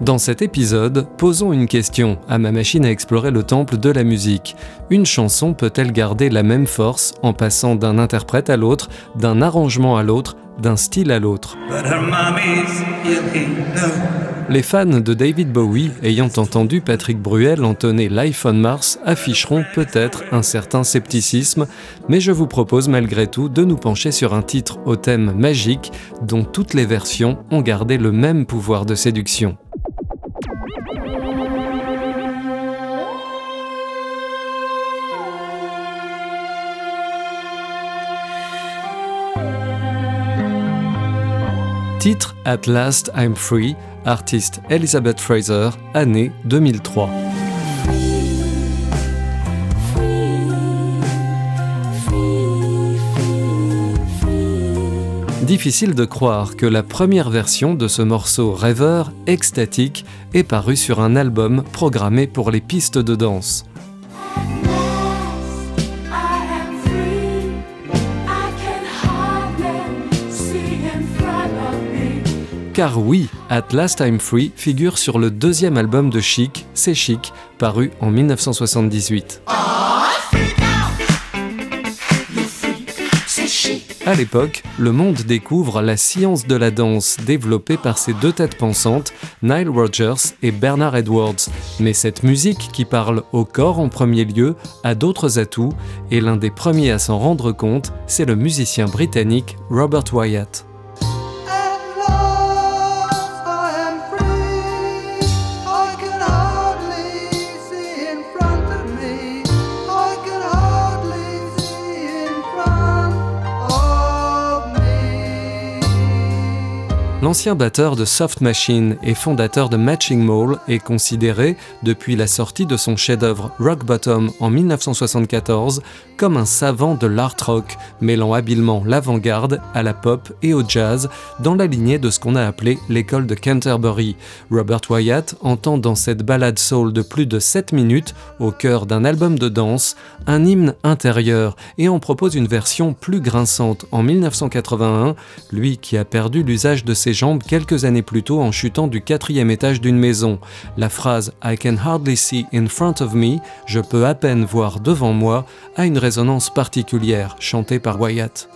Dans cet épisode, posons une question à ma machine à explorer le temple de la musique. Une chanson peut-elle garder la même force en passant d'un interprète à l'autre, d'un arrangement à l'autre, d'un style à l'autre? Les fans de David Bowie ayant entendu Patrick Bruel entonner Life on Mars afficheront peut-être un certain scepticisme, mais je vous propose malgré tout de nous pencher sur un titre au thème magique dont toutes les versions ont gardé le même pouvoir de séduction. Titre At Last I'm Free, artiste Elizabeth Fraser, année 2003. Difficile de croire que la première version de ce morceau rêveur, extatique, est parue sur un album programmé pour les pistes de danse. Car oui, At Last I'm Free figure sur le deuxième album de Chic, C'est Chic, paru en 1978. À l'époque, le monde découvre la science de la danse développée par ces deux têtes pensantes, Nile Rodgers et Bernard Edwards. Mais cette musique qui parle au corps en premier lieu a d'autres atouts et l'un des premiers à s'en rendre compte, c'est le musicien britannique Robert Wyatt. L'ancien batteur de Soft Machine et fondateur de Matching Mall est considéré, depuis la sortie de son chef-d'œuvre Rock Bottom en 1974, comme un savant de l'art rock, mêlant habilement l'avant-garde à la pop et au jazz, dans la lignée de ce qu'on a appelé l'école de Canterbury. Robert Wyatt entend dans cette ballade soul de plus de 7 minutes, au cœur d'un album de danse, un hymne intérieur et en propose une version plus grinçante en 1981, lui qui a perdu l'usage de ses quelques années plus tôt en chutant du quatrième étage d'une maison. La phrase I can hardly see in front of me, je peux à peine voir devant moi, a une résonance particulière, chantée par Wyatt.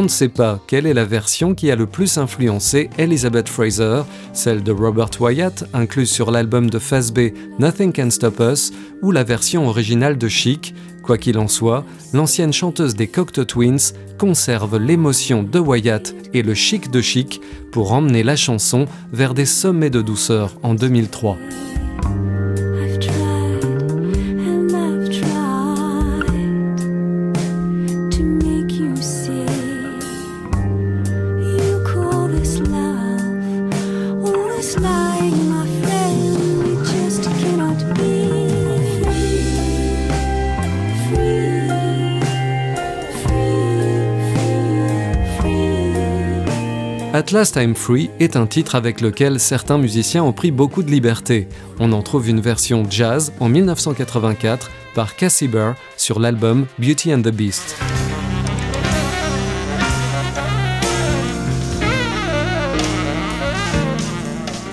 On ne sait pas quelle est la version qui a le plus influencé Elizabeth Fraser, celle de Robert Wyatt, incluse sur l'album de Phase Nothing Can Stop Us, ou la version originale de Chic. Quoi qu'il en soit, l'ancienne chanteuse des Cocteau Twins conserve l'émotion de Wyatt et le chic de Chic pour emmener la chanson vers des sommets de douceur en 2003. At Last I'm Free est un titre avec lequel certains musiciens ont pris beaucoup de liberté. On en trouve une version jazz en 1984 par Cassie Burr sur l'album Beauty and the Beast.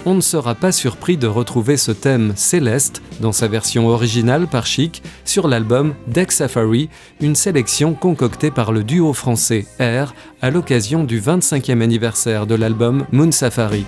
On ne sera pas surpris de retrouver ce thème céleste dans sa version originale par Chic sur l'album Deck Safari, une sélection concoctée par le duo français Air à l'occasion du 25e anniversaire de l'album Moon Safari.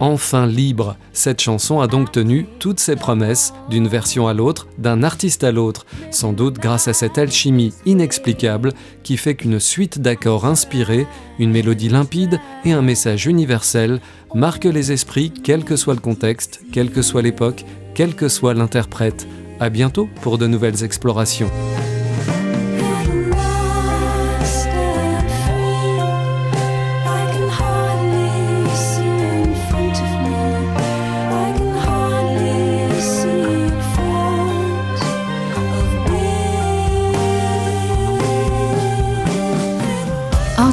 Enfin libre. Cette chanson a donc tenu toutes ses promesses, d'une version à l'autre, d'un artiste à l'autre, sans doute grâce à cette alchimie inexplicable qui fait qu'une suite d'accords inspirés, une mélodie limpide et un message universel marquent les esprits quel que soit le contexte, quelle que soit l'époque, quel que soit l'interprète. À bientôt pour de nouvelles explorations.